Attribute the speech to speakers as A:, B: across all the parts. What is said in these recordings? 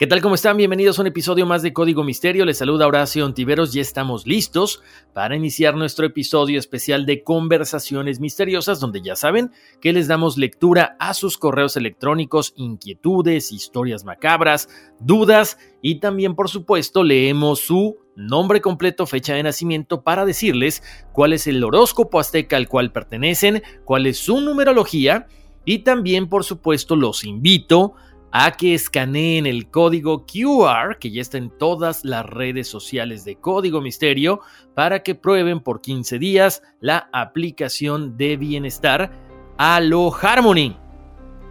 A: ¿Qué tal? ¿Cómo están? Bienvenidos a un episodio más de Código Misterio. Les saluda Horacio Ontiveros y estamos listos para iniciar nuestro episodio especial de Conversaciones Misteriosas, donde ya saben que les damos lectura a sus correos electrónicos, inquietudes, historias macabras, dudas y también, por supuesto, leemos su nombre completo, fecha de nacimiento para decirles cuál es el horóscopo azteca al cual pertenecen, cuál es su numerología y también, por supuesto, los invito a que escaneen el código QR, que ya está en todas las redes sociales de Código Misterio, para que prueben por 15 días la aplicación de bienestar Alo Harmony,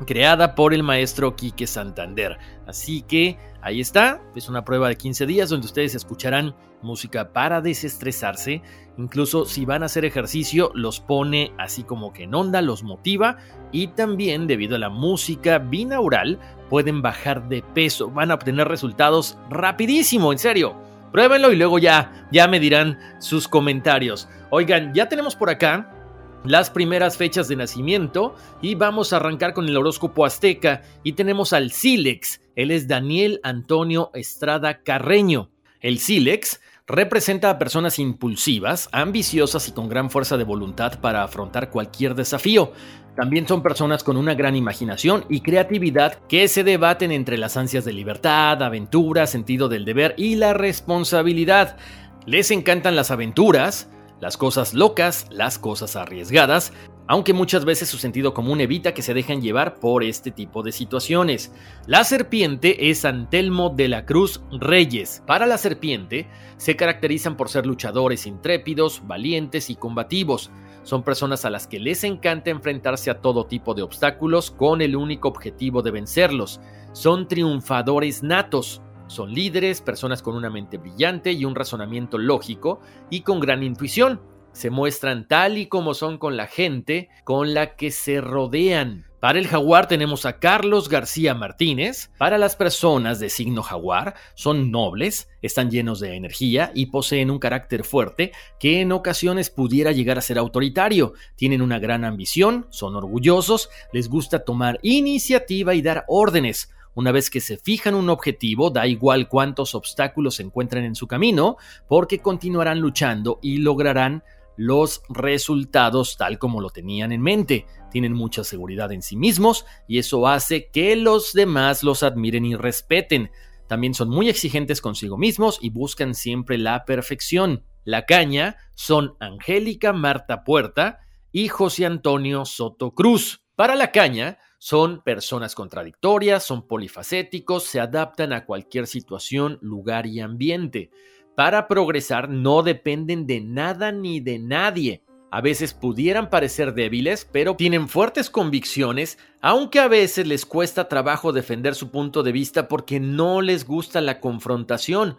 A: creada por el maestro Quique Santander. Así que ahí está, es una prueba de 15 días donde ustedes escucharán música para desestresarse. Incluso si van a hacer ejercicio, los pone así como que en onda, los motiva. Y también, debido a la música binaural, pueden bajar de peso. Van a obtener resultados rapidísimo, en serio. Pruébenlo y luego ya, ya me dirán sus comentarios. Oigan, ya tenemos por acá las primeras fechas de nacimiento y vamos a arrancar con el horóscopo azteca y tenemos al Silex. Él es Daniel Antonio Estrada Carreño. El Silex representa a personas impulsivas, ambiciosas y con gran fuerza de voluntad para afrontar cualquier desafío. También son personas con una gran imaginación y creatividad que se debaten entre las ansias de libertad, aventura, sentido del deber y la responsabilidad. Les encantan las aventuras, las cosas locas, las cosas arriesgadas, aunque muchas veces su sentido común evita que se dejen llevar por este tipo de situaciones. La serpiente es Antelmo de la Cruz Reyes. Para la serpiente, se caracterizan por ser luchadores intrépidos, valientes y combativos. Son personas a las que les encanta enfrentarse a todo tipo de obstáculos con el único objetivo de vencerlos. Son triunfadores natos. Son líderes, personas con una mente brillante y un razonamiento lógico y con gran intuición se muestran tal y como son con la gente con la que se rodean. Para el jaguar tenemos a Carlos García Martínez. Para las personas de signo jaguar son nobles, están llenos de energía y poseen un carácter fuerte que en ocasiones pudiera llegar a ser autoritario. Tienen una gran ambición, son orgullosos, les gusta tomar iniciativa y dar órdenes. Una vez que se fijan un objetivo, da igual cuántos obstáculos se encuentren en su camino, porque continuarán luchando y lograrán los resultados tal como lo tenían en mente. Tienen mucha seguridad en sí mismos y eso hace que los demás los admiren y respeten. También son muy exigentes consigo mismos y buscan siempre la perfección. La caña son Angélica Marta Puerta y José Antonio Soto Cruz. Para la caña, son personas contradictorias, son polifacéticos, se adaptan a cualquier situación, lugar y ambiente para progresar no dependen de nada ni de nadie. A veces pudieran parecer débiles, pero tienen fuertes convicciones, aunque a veces les cuesta trabajo defender su punto de vista porque no les gusta la confrontación.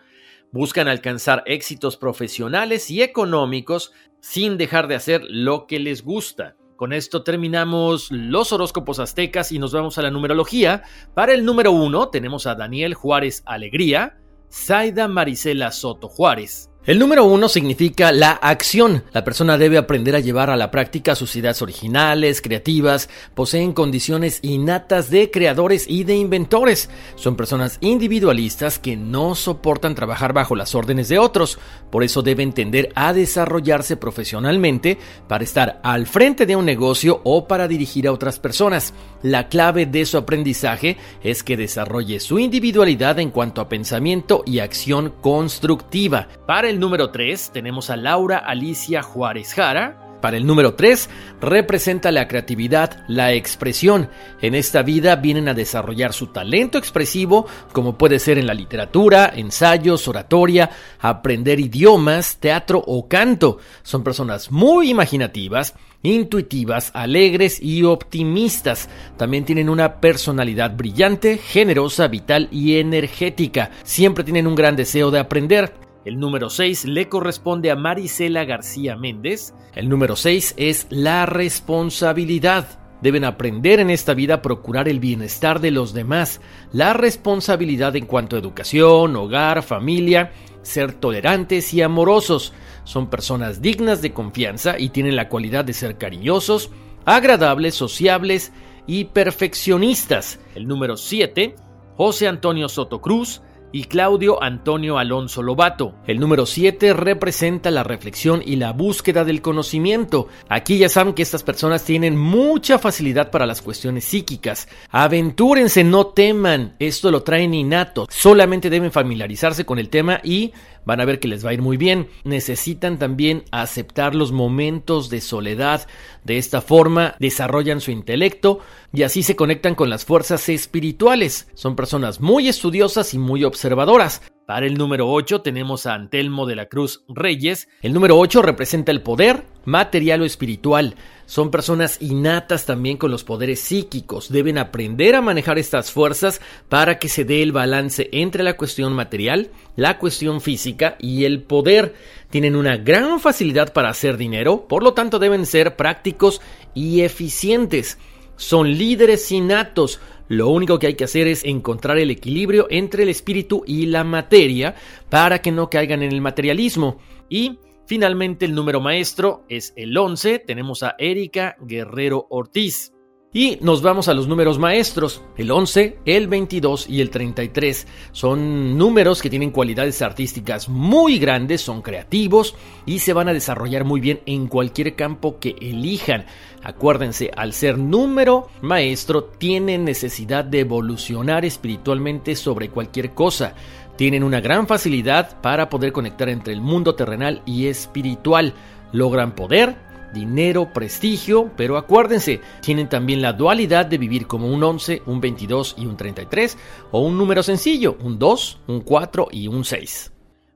A: Buscan alcanzar éxitos profesionales y económicos sin dejar de hacer lo que les gusta. Con esto terminamos los horóscopos aztecas y nos vamos a la numerología. Para el número uno tenemos a Daniel Juárez Alegría, Zaida Marisela Soto Juárez. El número uno significa la acción. La persona debe aprender a llevar a la práctica sus ideas originales, creativas, poseen condiciones innatas de creadores y de inventores. Son personas individualistas que no soportan trabajar bajo las órdenes de otros. Por eso deben tender a desarrollarse profesionalmente para estar al frente de un negocio o para dirigir a otras personas. La clave de su aprendizaje es que desarrolle su individualidad en cuanto a pensamiento y acción constructiva. El número 3 tenemos a Laura Alicia Juárez Jara. Para el número 3 representa la creatividad, la expresión. En esta vida vienen a desarrollar su talento expresivo, como puede ser en la literatura, ensayos, oratoria, aprender idiomas, teatro o canto. Son personas muy imaginativas, intuitivas, alegres y optimistas. También tienen una personalidad brillante, generosa, vital y energética. Siempre tienen un gran deseo de aprender. El número 6 le corresponde a Marisela García Méndez. El número 6 es la responsabilidad. Deben aprender en esta vida a procurar el bienestar de los demás, la responsabilidad en cuanto a educación, hogar, familia, ser tolerantes y amorosos. Son personas dignas de confianza y tienen la cualidad de ser cariñosos, agradables, sociables y perfeccionistas. El número 7, José Antonio Soto Cruz, y Claudio Antonio Alonso Lobato. El número 7 representa la reflexión y la búsqueda del conocimiento. Aquí ya saben que estas personas tienen mucha facilidad para las cuestiones psíquicas. Aventúrense, no teman, esto lo traen innato. Solamente deben familiarizarse con el tema y van a ver que les va a ir muy bien. Necesitan también aceptar los momentos de soledad. De esta forma desarrollan su intelecto y así se conectan con las fuerzas espirituales. Son personas muy estudiosas y muy observadoras. Para el número 8 tenemos a Antelmo de la Cruz Reyes. El número 8 representa el poder material o espiritual. Son personas innatas también con los poderes psíquicos. Deben aprender a manejar estas fuerzas para que se dé el balance entre la cuestión material, la cuestión física y el poder. Tienen una gran facilidad para hacer dinero, por lo tanto deben ser prácticos y eficientes. Son líderes innatos, lo único que hay que hacer es encontrar el equilibrio entre el espíritu y la materia para que no caigan en el materialismo. Y finalmente el número maestro es el 11. Tenemos a Erika Guerrero Ortiz. Y nos vamos a los números maestros. El 11, el 22 y el 33 son números que tienen cualidades artísticas muy grandes, son creativos y se van a desarrollar muy bien en cualquier campo que elijan. Acuérdense, al ser número maestro tienen necesidad de evolucionar espiritualmente sobre cualquier cosa. Tienen una gran facilidad para poder conectar entre el mundo terrenal y espiritual. Logran poder, dinero, prestigio, pero acuérdense, tienen también la dualidad de vivir como un 11, un 22 y un 33, o un número sencillo, un 2, un 4 y un 6.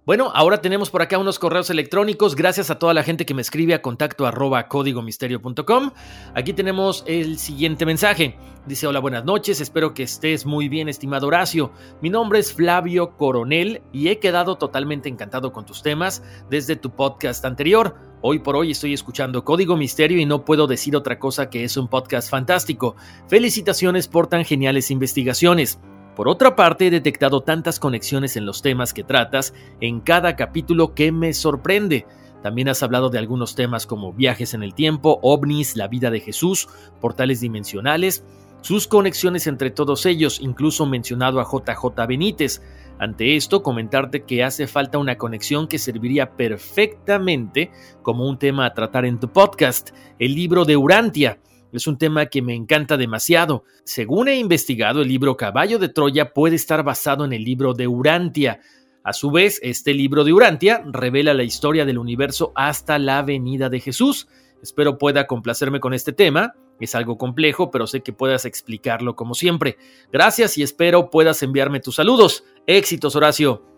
A: Bueno, ahora tenemos por acá unos correos electrónicos. Gracias a toda la gente que me escribe a contacto arroba códigomisterio.com. Aquí tenemos el siguiente mensaje. Dice, hola, buenas noches. Espero que estés muy bien, estimado Horacio. Mi nombre es Flavio Coronel y he quedado totalmente encantado con tus temas desde tu podcast anterior. Hoy por hoy estoy escuchando Código Misterio y no puedo decir otra cosa que es un podcast fantástico. Felicitaciones por tan geniales investigaciones. Por otra parte, he detectado tantas conexiones en los temas que tratas en cada capítulo que me sorprende. También has hablado de algunos temas como viajes en el tiempo, ovnis, la vida de Jesús, portales dimensionales, sus conexiones entre todos ellos, incluso mencionado a JJ Benítez. Ante esto, comentarte que hace falta una conexión que serviría perfectamente como un tema a tratar en tu podcast, el libro de Urantia. Es un tema que me encanta demasiado. Según he investigado, el libro Caballo de Troya puede estar basado en el libro de Urantia. A su vez, este libro de Urantia revela la historia del universo hasta la venida de Jesús. Espero pueda complacerme con este tema. Es algo complejo, pero sé que puedas explicarlo como siempre. Gracias y espero puedas enviarme tus saludos. Éxitos, Horacio.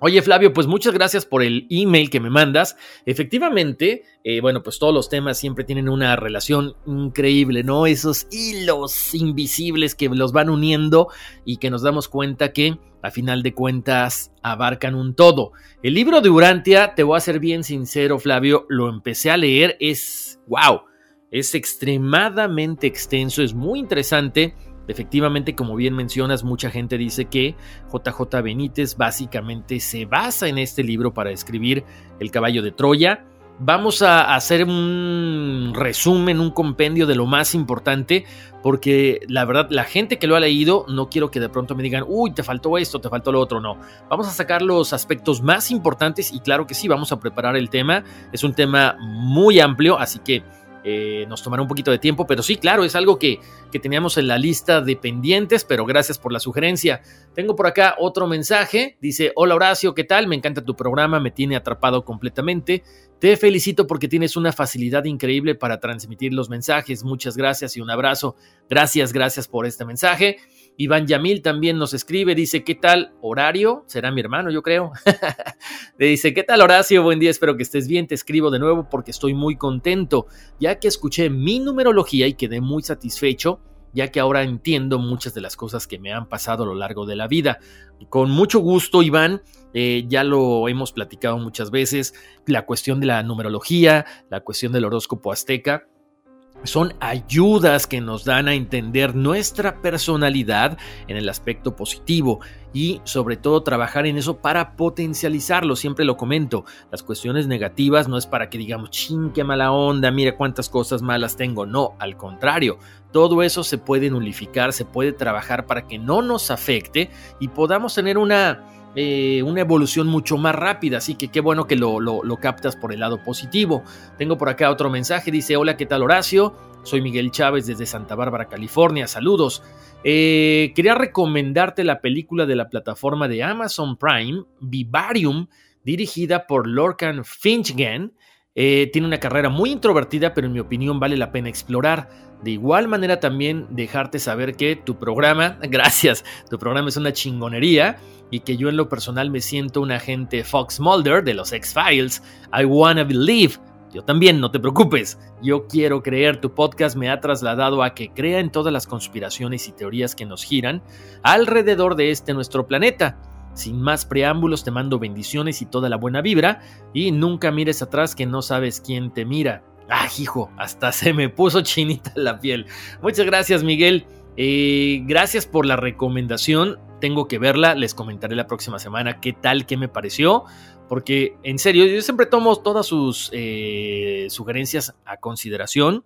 A: Oye Flavio, pues muchas gracias por el email que me mandas. Efectivamente, eh, bueno, pues todos los temas siempre tienen una relación increíble, ¿no? Esos hilos invisibles que los van uniendo y que nos damos cuenta que a final de cuentas abarcan un todo. El libro de Urantia, te voy a ser bien sincero Flavio, lo empecé a leer, es wow, es extremadamente extenso, es muy interesante Efectivamente, como bien mencionas, mucha gente dice que JJ Benítez básicamente se basa en este libro para escribir El caballo de Troya. Vamos a hacer un resumen, un compendio de lo más importante, porque la verdad, la gente que lo ha leído, no quiero que de pronto me digan, uy, te faltó esto, te faltó lo otro, no. Vamos a sacar los aspectos más importantes y claro que sí, vamos a preparar el tema. Es un tema muy amplio, así que eh, nos tomará un poquito de tiempo, pero sí, claro, es algo que, que teníamos en la lista de pendientes, pero gracias por la sugerencia. Tengo por acá otro mensaje, dice, hola Horacio, ¿qué tal? Me encanta tu programa, me tiene atrapado completamente. Te felicito porque tienes una facilidad increíble para transmitir los mensajes. Muchas gracias y un abrazo. Gracias, gracias por este mensaje. Iván Yamil también nos escribe, dice, ¿qué tal Horario? Será mi hermano, yo creo. Le dice, ¿qué tal Horacio? Buen día, espero que estés bien. Te escribo de nuevo porque estoy muy contento, ya que escuché mi numerología y quedé muy satisfecho, ya que ahora entiendo muchas de las cosas que me han pasado a lo largo de la vida. Con mucho gusto, Iván, eh, ya lo hemos platicado muchas veces, la cuestión de la numerología, la cuestión del horóscopo azteca son ayudas que nos dan a entender nuestra personalidad en el aspecto positivo y sobre todo trabajar en eso para potencializarlo. Siempre lo comento, las cuestiones negativas no es para que digamos, ching, qué mala onda, mira cuántas cosas malas tengo. No, al contrario, todo eso se puede nulificar, se puede trabajar para que no nos afecte y podamos tener una eh, una evolución mucho más rápida, así que qué bueno que lo, lo, captas por el lado positivo. Tengo por acá otro mensaje, dice, hola, ¿qué tal Horacio? Soy Miguel Chávez desde Santa Bárbara, California, saludos. Eh, quería recomendarte la película de la plataforma de Amazon Prime, Vivarium, dirigida por Lorcan Finchgen. Eh, tiene una carrera muy introvertida, pero en mi opinión vale la pena explorar. De igual manera también dejarte saber que tu programa, gracias, tu programa es una chingonería y que yo en lo personal me siento un agente Fox Mulder de los X-Files. I wanna believe. Yo también, no te preocupes. Yo quiero creer, tu podcast me ha trasladado a que crea en todas las conspiraciones y teorías que nos giran alrededor de este nuestro planeta. Sin más preámbulos, te mando bendiciones y toda la buena vibra, y nunca mires atrás que no sabes quién te mira. Ah, hijo, hasta se me puso chinita la piel. Muchas gracias, Miguel. Eh, gracias por la recomendación. Tengo que verla. Les comentaré la próxima semana qué tal, qué me pareció. Porque en serio, yo siempre tomo todas sus eh, sugerencias a consideración.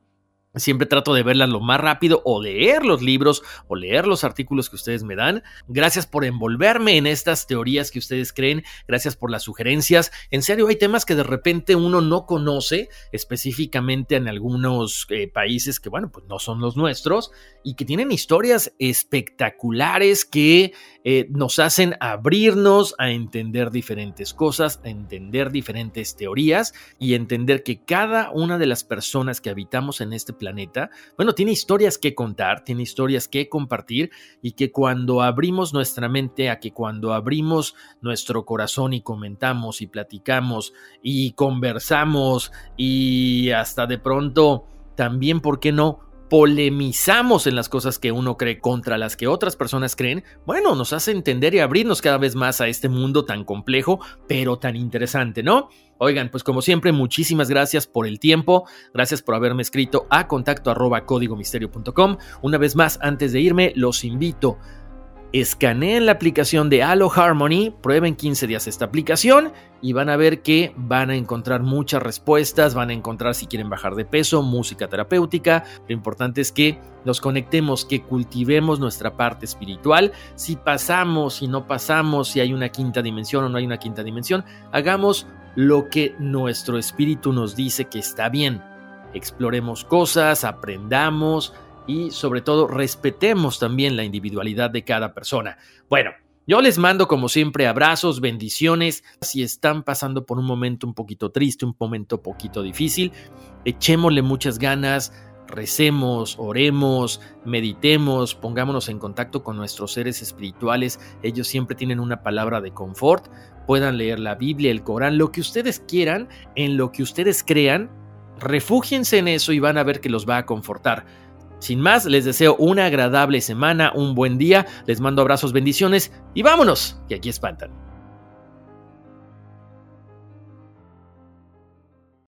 A: Siempre trato de verlas lo más rápido o leer los libros o leer los artículos que ustedes me dan. Gracias por envolverme en estas teorías que ustedes creen. Gracias por las sugerencias. En serio, hay temas que de repente uno no conoce, específicamente en algunos eh, países que, bueno, pues no son los nuestros y que tienen historias espectaculares que eh, nos hacen abrirnos a entender diferentes cosas, a entender diferentes teorías y entender que cada una de las personas que habitamos en este planeta, bueno, tiene historias que contar, tiene historias que compartir y que cuando abrimos nuestra mente a que cuando abrimos nuestro corazón y comentamos y platicamos y conversamos y hasta de pronto también, ¿por qué no? Polemizamos en las cosas que uno cree contra las que otras personas creen, bueno, nos hace entender y abrirnos cada vez más a este mundo tan complejo, pero tan interesante, ¿no? Oigan, pues como siempre, muchísimas gracias por el tiempo, gracias por haberme escrito a contacto arroba códigomisterio.com. Una vez más, antes de irme, los invito escaneen la aplicación de Halo Harmony, prueben 15 días esta aplicación y van a ver que van a encontrar muchas respuestas, van a encontrar si quieren bajar de peso, música terapéutica. Lo importante es que nos conectemos, que cultivemos nuestra parte espiritual. Si pasamos, si no pasamos, si hay una quinta dimensión o no hay una quinta dimensión, hagamos lo que nuestro espíritu nos dice que está bien. Exploremos cosas, aprendamos, y sobre todo respetemos también la individualidad de cada persona. Bueno, yo les mando como siempre abrazos, bendiciones. Si están pasando por un momento un poquito triste, un momento poquito difícil, echémosle muchas ganas, recemos, oremos, meditemos, pongámonos en contacto con nuestros seres espirituales. Ellos siempre tienen una palabra de confort. Puedan leer la Biblia, el Corán, lo que ustedes quieran, en lo que ustedes crean. Refúgiense en eso y van a ver que los va a confortar. Sin más, les deseo una agradable semana, un buen día, les mando abrazos, bendiciones y vámonos, que aquí espantan.